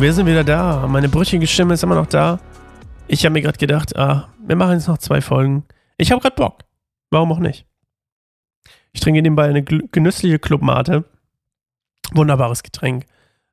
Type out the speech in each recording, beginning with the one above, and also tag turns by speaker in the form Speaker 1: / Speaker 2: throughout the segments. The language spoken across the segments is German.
Speaker 1: wir sind wieder da. Meine brüchige Stimme ist immer noch da. Ich habe mir gerade gedacht, ah, wir machen jetzt noch zwei Folgen. Ich habe gerade Bock. Warum auch nicht? Ich trinke nebenbei eine genüssliche Clubmate. Wunderbares Getränk.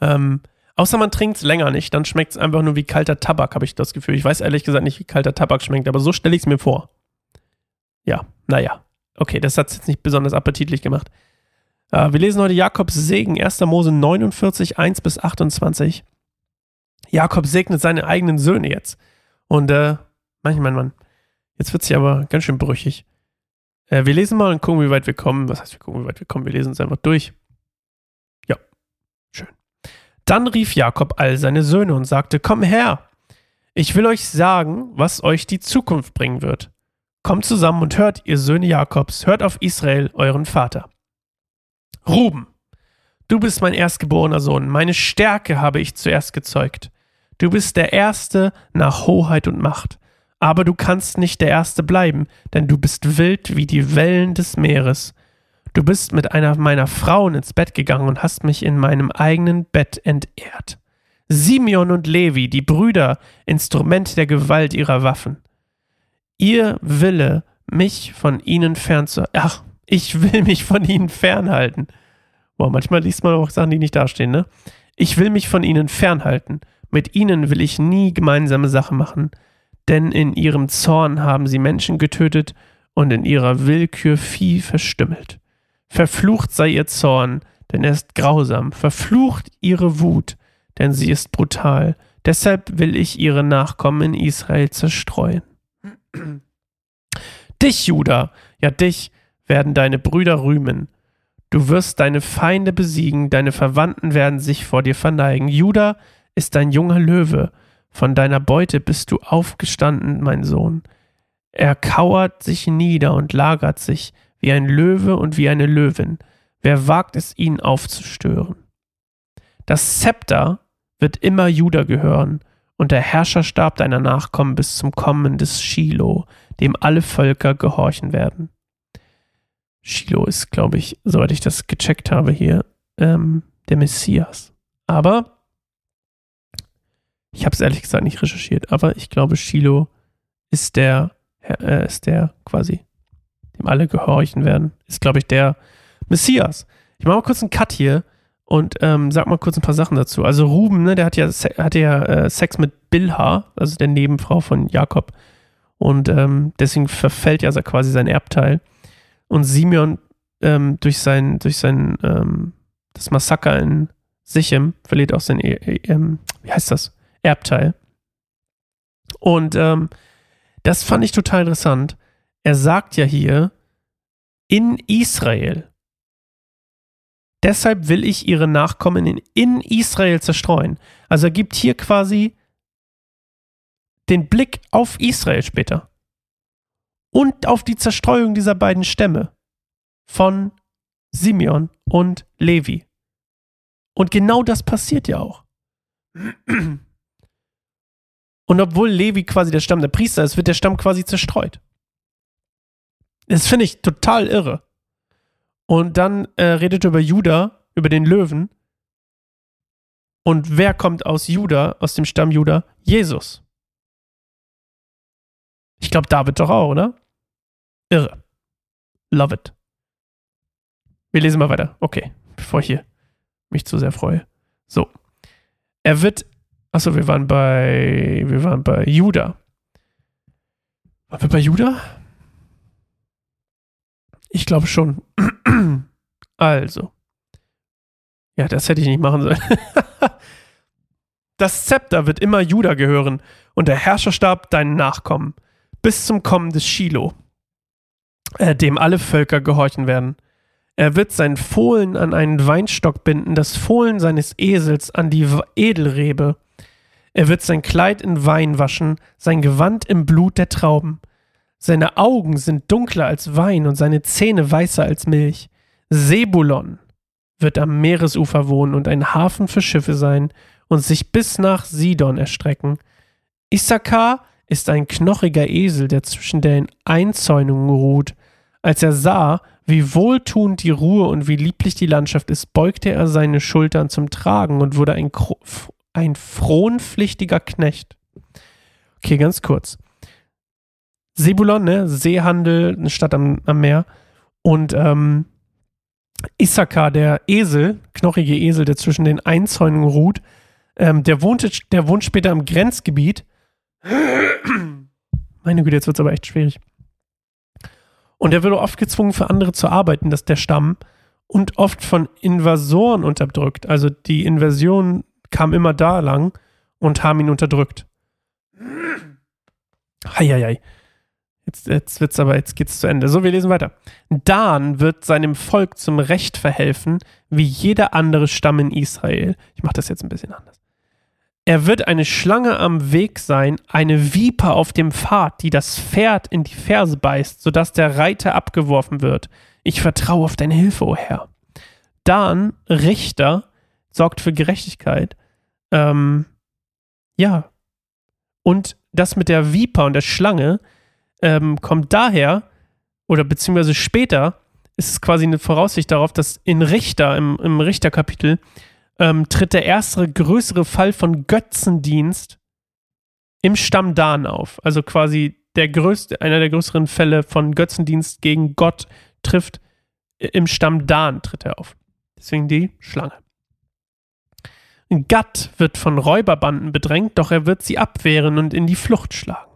Speaker 1: Ähm, außer man trinkt es länger nicht, dann schmeckt es einfach nur wie kalter Tabak, habe ich das Gefühl. Ich weiß ehrlich gesagt nicht, wie kalter Tabak schmeckt, aber so stelle ich es mir vor. Ja, naja. Okay, das hat es jetzt nicht besonders appetitlich gemacht. Äh, wir lesen heute Jakobs Segen, 1. Mose 49, 1 bis 28. Jakob segnet seine eigenen Söhne jetzt. Und äh, manchmal, Mann, jetzt wird ja aber ganz schön brüchig. Äh, wir lesen mal und gucken, wie weit wir kommen. Was heißt, wir gucken, wie weit wir kommen? Wir lesen es einfach durch. Ja, schön. Dann rief Jakob all seine Söhne und sagte: Komm her, ich will euch sagen, was euch die Zukunft bringen wird. Kommt zusammen und hört, ihr Söhne Jakobs, hört auf Israel, euren Vater. Ruben, du bist mein erstgeborener Sohn, meine Stärke habe ich zuerst gezeugt. Du bist der Erste nach Hoheit und Macht. Aber du kannst nicht der Erste bleiben, denn du bist wild wie die Wellen des Meeres. Du bist mit einer meiner Frauen ins Bett gegangen und hast mich in meinem eigenen Bett entehrt. Simeon und Levi, die Brüder, Instrument der Gewalt ihrer Waffen. Ihr Wille, mich von ihnen fernzu. Ach, ich will mich von ihnen fernhalten. Boah, manchmal liest man auch Sachen, die nicht dastehen, ne? Ich will mich von ihnen fernhalten. Mit ihnen will ich nie gemeinsame Sache machen. Denn in ihrem Zorn haben sie Menschen getötet und in ihrer Willkür Vieh verstümmelt. Verflucht sei ihr Zorn, denn er ist grausam. Verflucht ihre Wut, denn sie ist brutal. Deshalb will ich ihre Nachkommen in Israel zerstreuen. Dich, Judah, ja dich, werden deine Brüder rühmen. Du wirst deine Feinde besiegen, deine Verwandten werden sich vor dir verneigen. Judah ist ein junger Löwe. Von deiner Beute bist du aufgestanden, mein Sohn. Er kauert sich nieder und lagert sich, wie ein Löwe und wie eine Löwin. Wer wagt es, ihn aufzustören? Das Zepter wird immer Judah gehören, und der Herrscherstab deiner Nachkommen bis zum Kommen des Shiloh, dem alle Völker gehorchen werden. Shiloh ist, glaube ich, soweit ich das gecheckt habe hier, ähm, der Messias. Aber ich habe es ehrlich gesagt nicht recherchiert, aber ich glaube, Shiloh ist der, äh, ist der quasi, dem alle gehorchen werden, ist, glaube ich, der Messias. Ich mache mal kurz einen Cut hier und ähm, sag mal kurz ein paar Sachen dazu. Also Ruben, ne, der hat ja, hat ja äh, Sex mit Bilha, also der Nebenfrau von Jakob. Und ähm, deswegen verfällt ja quasi sein Erbteil und Simeon ähm, durch sein, durch sein, ähm, das Massaker in Sichem verliert auch sein, e e ähm, wie heißt das, Erbteil. Und ähm, das fand ich total interessant. Er sagt ja hier, in Israel. Deshalb will ich ihre Nachkommen in, in Israel zerstreuen. Also er gibt hier quasi den Blick auf Israel später und auf die Zerstreuung dieser beiden Stämme von Simeon und Levi. Und genau das passiert ja auch. Und obwohl Levi quasi der Stamm der Priester ist, wird der Stamm quasi zerstreut. Das finde ich total irre. Und dann äh, redet er über Juda, über den Löwen. Und wer kommt aus Juda, aus dem Stamm Juda? Jesus. Ich glaube, David doch auch, oder? Irre. Love it. Wir lesen mal weiter. Okay, bevor ich hier mich zu sehr freue. So. Er wird. Achso, wir waren bei. Wir waren bei Judah. Waren wir bei Judah? Ich glaube schon. also. Ja, das hätte ich nicht machen sollen. das Zepter wird immer Judah gehören und der Herrscherstab deinen Nachkommen bis zum Kommen des Shiloh, äh, dem alle Völker gehorchen werden. Er wird sein Fohlen an einen Weinstock binden, das Fohlen seines Esels an die Edelrebe. Er wird sein Kleid in Wein waschen, sein Gewand im Blut der Trauben. Seine Augen sind dunkler als Wein und seine Zähne weißer als Milch. Sebulon wird am Meeresufer wohnen und ein Hafen für Schiffe sein und sich bis nach Sidon erstrecken. Issachar ist ein knochiger Esel, der zwischen den Einzäunungen ruht. Als er sah, wie wohltuend die Ruhe und wie lieblich die Landschaft ist, beugte er seine Schultern zum Tragen und wurde ein, ein fronpflichtiger Knecht. Okay, ganz kurz. Sebulon, ne? Seehandel, eine Stadt am, am Meer. Und ähm, Issachar, der Esel, knochige Esel, der zwischen den Einzäunungen ruht, ähm, der, wohnte, der wohnt später im Grenzgebiet. Meine Güte, jetzt wird es aber echt schwierig. Und er wurde oft gezwungen, für andere zu arbeiten, dass der Stamm und oft von Invasoren unterdrückt. Also die Invasion kam immer da lang und haben ihn unterdrückt. Heieiei. Jetzt, jetzt wird's aber, jetzt geht's zu Ende. So, wir lesen weiter. Dan wird seinem Volk zum Recht verhelfen, wie jeder andere Stamm in Israel. Ich mache das jetzt ein bisschen anders. Er wird eine Schlange am Weg sein, eine Viper auf dem Pfad, die das Pferd in die Ferse beißt, sodass der Reiter abgeworfen wird. Ich vertraue auf deine Hilfe, o oh Herr. Dan, Richter, sorgt für Gerechtigkeit. Ähm, ja. Und das mit der Viper und der Schlange ähm, kommt daher, oder beziehungsweise später, ist es quasi eine Voraussicht darauf, dass in Richter, im, im Richterkapitel, ähm, tritt der erste größere Fall von Götzendienst im Stamm Dan auf. Also quasi der größte, einer der größeren Fälle von Götzendienst gegen Gott trifft im Stamm Dan tritt er auf. Deswegen die Schlange. Gad wird von Räuberbanden bedrängt, doch er wird sie abwehren und in die Flucht schlagen.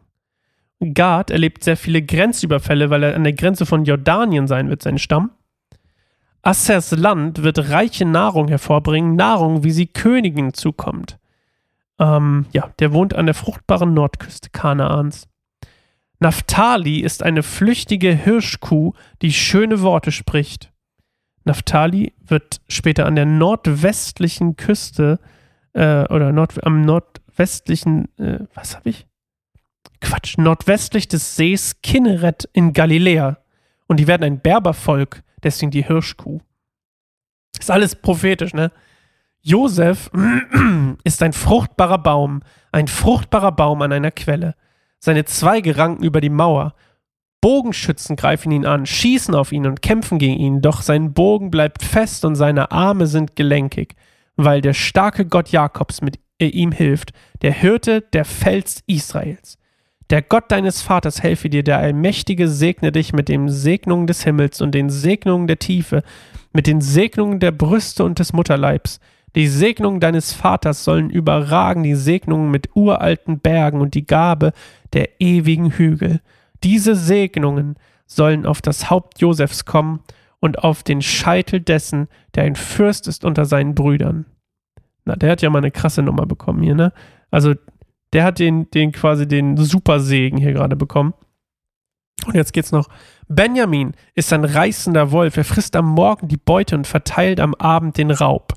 Speaker 1: Gad erlebt sehr viele Grenzüberfälle, weil er an der Grenze von Jordanien sein wird, sein Stamm. Assers Land wird reiche Nahrung hervorbringen, Nahrung, wie sie Königen zukommt. Ähm, ja, der wohnt an der fruchtbaren Nordküste Kanaans. Naphtali ist eine flüchtige Hirschkuh, die schöne Worte spricht. Naphtali wird später an der nordwestlichen Küste äh, oder Nord am nordwestlichen, äh, was habe ich? Quatsch, nordwestlich des Sees Kinneret in Galiläa. Und die werden ein Berbervolk, deswegen die Hirschkuh. Ist alles prophetisch, ne? Josef ist ein fruchtbarer Baum, ein fruchtbarer Baum an einer Quelle. Seine Zweige ranken über die Mauer. Bogenschützen greifen ihn an, schießen auf ihn und kämpfen gegen ihn, doch sein Bogen bleibt fest und seine Arme sind gelenkig, weil der starke Gott Jakobs mit ihm hilft, der Hirte, der Fels Israels. Der Gott deines Vaters helfe dir, der Allmächtige segne dich mit den Segnungen des Himmels und den Segnungen der Tiefe, mit den Segnungen der Brüste und des Mutterleibs. Die Segnungen deines Vaters sollen überragen die Segnungen mit uralten Bergen und die Gabe der ewigen Hügel. Diese Segnungen sollen auf das Haupt Josefs kommen und auf den Scheitel dessen, der ein Fürst ist unter seinen Brüdern. Na, der hat ja mal eine krasse Nummer bekommen hier, ne? Also der hat den, den quasi den Supersegen hier gerade bekommen. Und jetzt geht's noch. Benjamin ist ein reißender Wolf. Er frisst am Morgen die Beute und verteilt am Abend den Raub.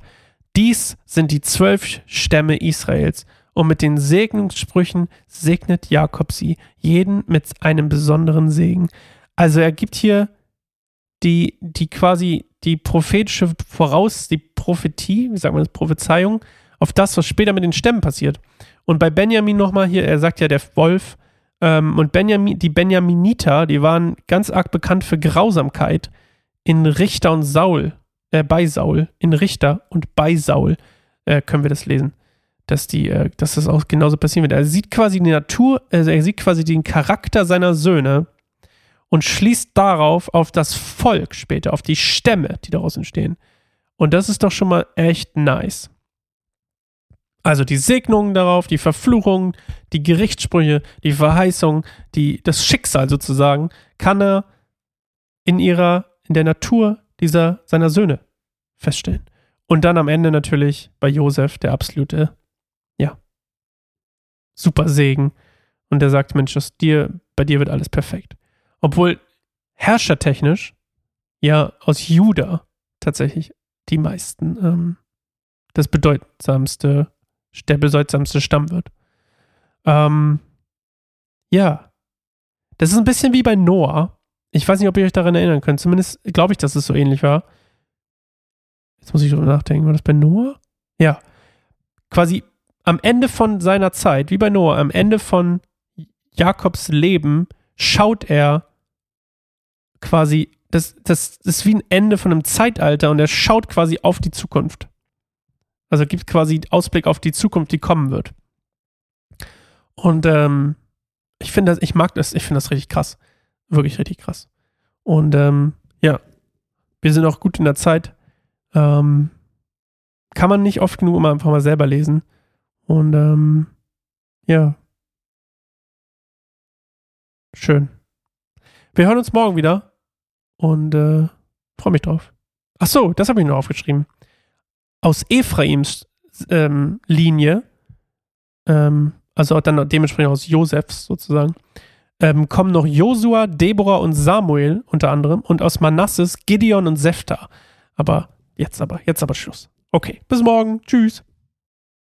Speaker 1: Dies sind die zwölf Stämme Israels. Und mit den Segnungssprüchen segnet Jakob sie, jeden mit einem besonderen Segen. Also er gibt hier die, die quasi die prophetische Voraus, die Prophetie, wie sagt man das, Prophezeiung, auf das, was später mit den Stämmen passiert. Und bei Benjamin nochmal hier, er sagt ja der Wolf, ähm, und Benjamin, die Benjaminiter, die waren ganz arg bekannt für Grausamkeit in Richter und Saul, äh, bei Saul, in Richter und bei Saul, äh, können wir das lesen. Dass, die, äh, dass das auch genauso passieren wird. Er sieht quasi die Natur, also er sieht quasi den Charakter seiner Söhne und schließt darauf auf das Volk später, auf die Stämme, die daraus entstehen. Und das ist doch schon mal echt nice. Also die Segnungen darauf, die Verfluchungen, die Gerichtssprüche, die Verheißung, die, das Schicksal sozusagen, kann er in ihrer, in der Natur dieser, seiner Söhne feststellen. Und dann am Ende natürlich bei Josef der absolute, super Segen. Und der sagt, Mensch, das dir, bei dir wird alles perfekt. Obwohl herrschertechnisch ja aus Juda tatsächlich die meisten ähm, das bedeutsamste der bedeutsamste Stamm wird. Ähm, ja. Das ist ein bisschen wie bei Noah. Ich weiß nicht, ob ihr euch daran erinnern könnt. Zumindest glaube ich, dass es so ähnlich war. Jetzt muss ich drüber nachdenken. War das bei Noah? Ja. Quasi am Ende von seiner Zeit, wie bei Noah, am Ende von Jakobs Leben, schaut er quasi, das, das, das ist wie ein Ende von einem Zeitalter und er schaut quasi auf die Zukunft. Also gibt quasi Ausblick auf die Zukunft, die kommen wird. Und ähm, ich finde das, ich mag das, ich finde das richtig krass. Wirklich richtig krass. Und ähm, ja, wir sind auch gut in der Zeit. Ähm, kann man nicht oft genug immer einfach mal selber lesen. Und ähm, ja. Schön. Wir hören uns morgen wieder und äh, freue mich drauf. Ach so, das habe ich noch aufgeschrieben. Aus Ephraims ähm, Linie, ähm, also dann dementsprechend aus Josefs sozusagen, ähm, kommen noch Josua, Deborah und Samuel unter anderem und aus Manasses Gideon und Sefta. Aber jetzt aber, jetzt aber Schluss. Okay, bis morgen. Tschüss.